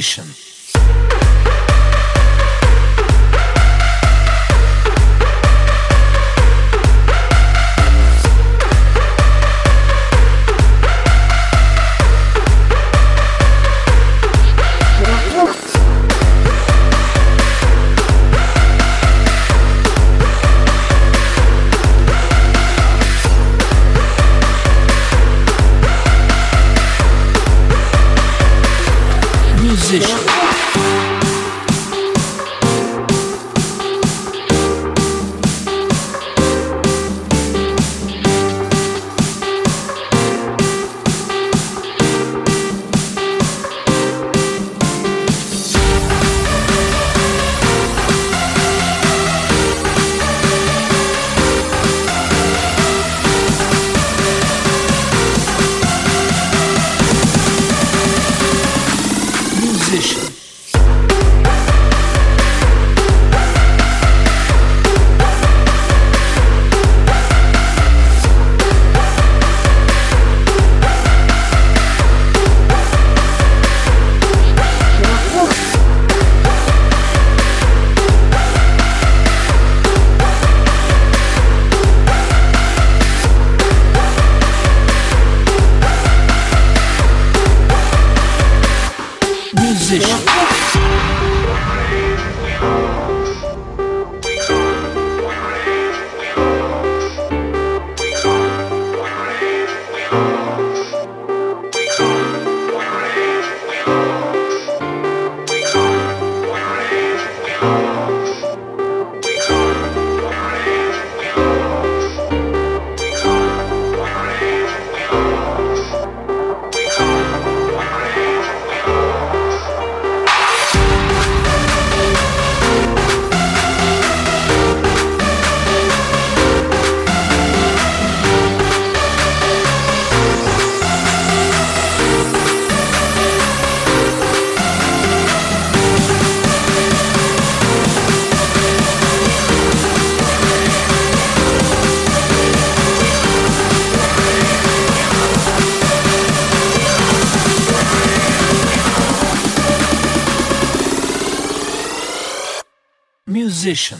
Musician. Musician.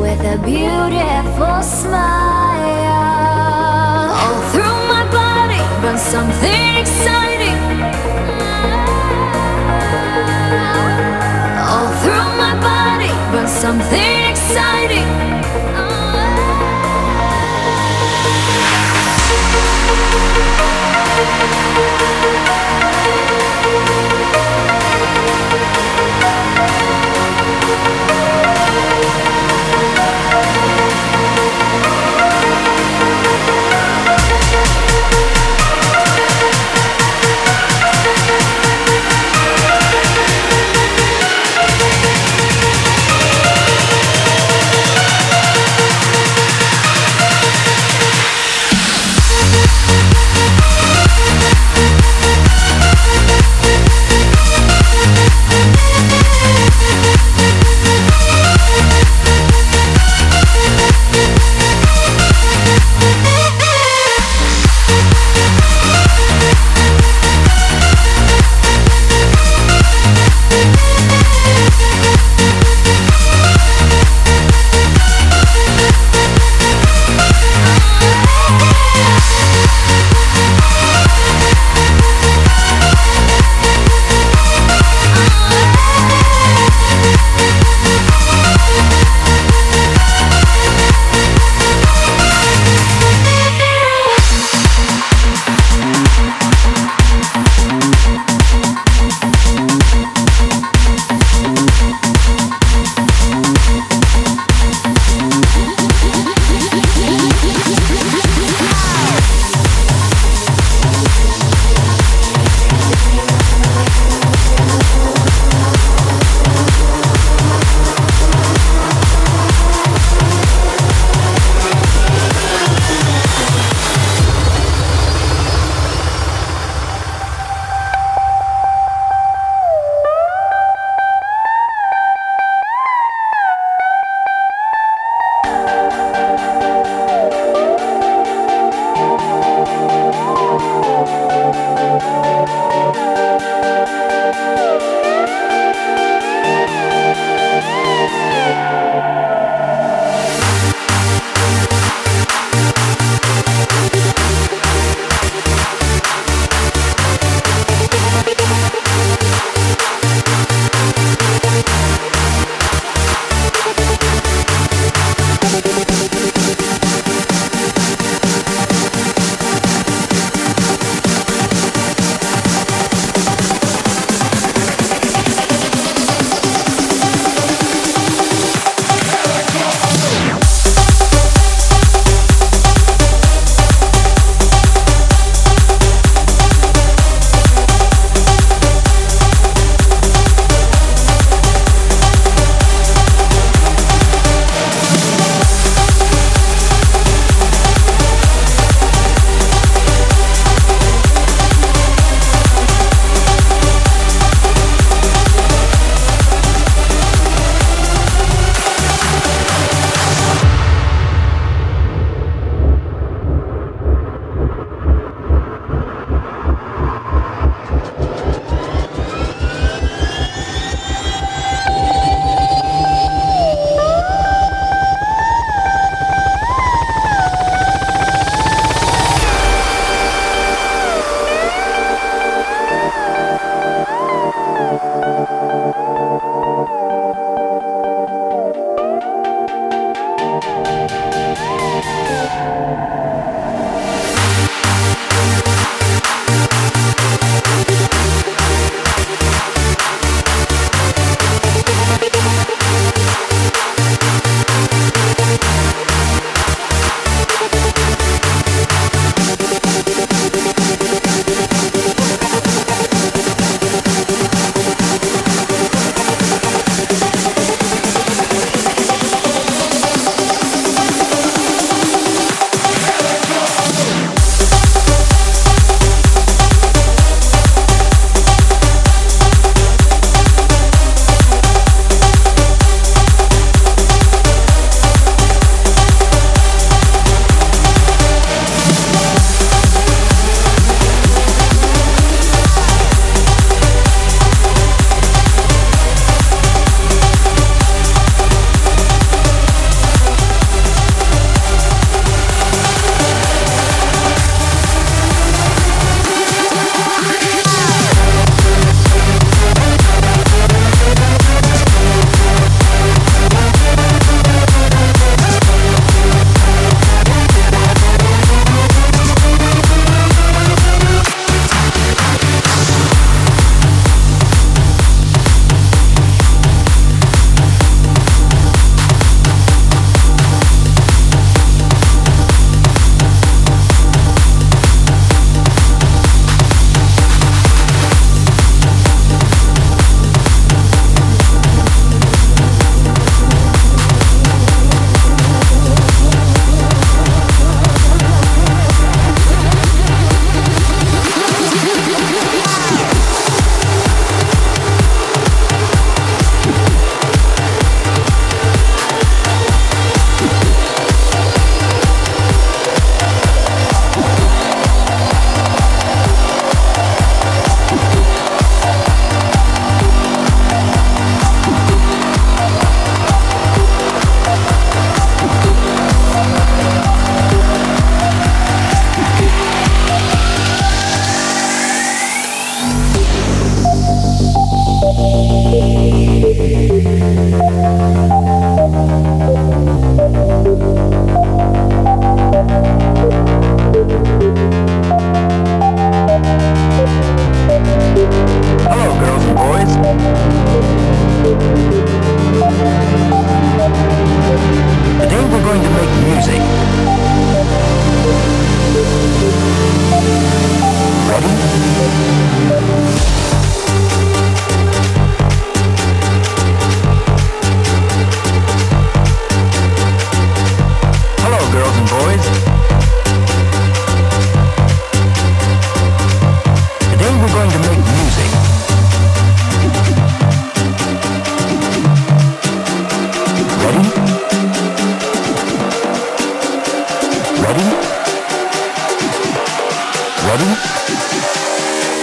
with a beautiful smile. All through my body runs something exciting. All through my body runs something exciting.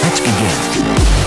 Let's begin.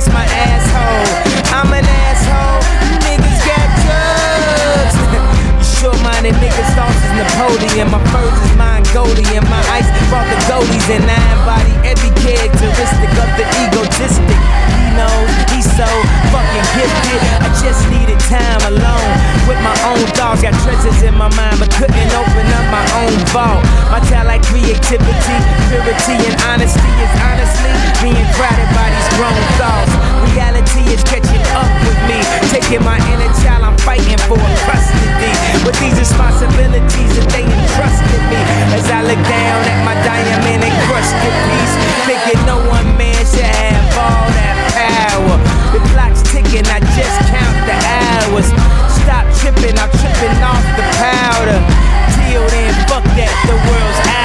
Kiss my asshole. I'm an asshole. You niggas got drugs. you short-minded niggas thoughts is Napoleon. My furs is Mongolian. My ice brought the goldies and I embody every characteristic of the egotistic. He knows he's so fucking gifted. I just needed time alone with my own. Got treasures in my mind, but couldn't open up my own vault. My talent, creativity, purity, and honesty is honestly being crowded by these grown thoughts. Reality is catching up with me, taking my inner child. I'm fighting for custody with these responsibilities that they entrusted me. As I look down at my diamond encrusted piece, thinking no one man should have all that power. The clock's ticking, I just count the hours. Stop tripping, I'm tripping off the powder. Till then, fuck that, the world's ours.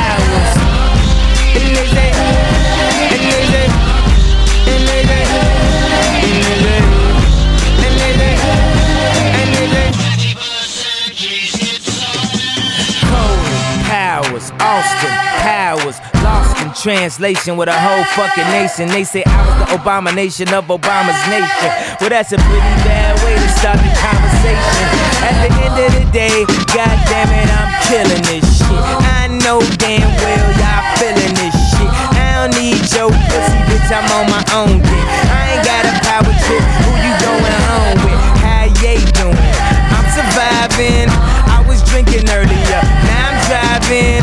Translation with a whole fucking nation. They say I was the abomination of Obama's nation. Well, that's a pretty bad way to start the conversation. At the end of the day, god damn it, I'm killing this shit. I know damn well y'all feeling this shit. I don't need your pussy, bitch, I'm on my own dick. I ain't got a power trip, who you going home with? How you doing? I'm surviving. I was drinking earlier, now I'm driving.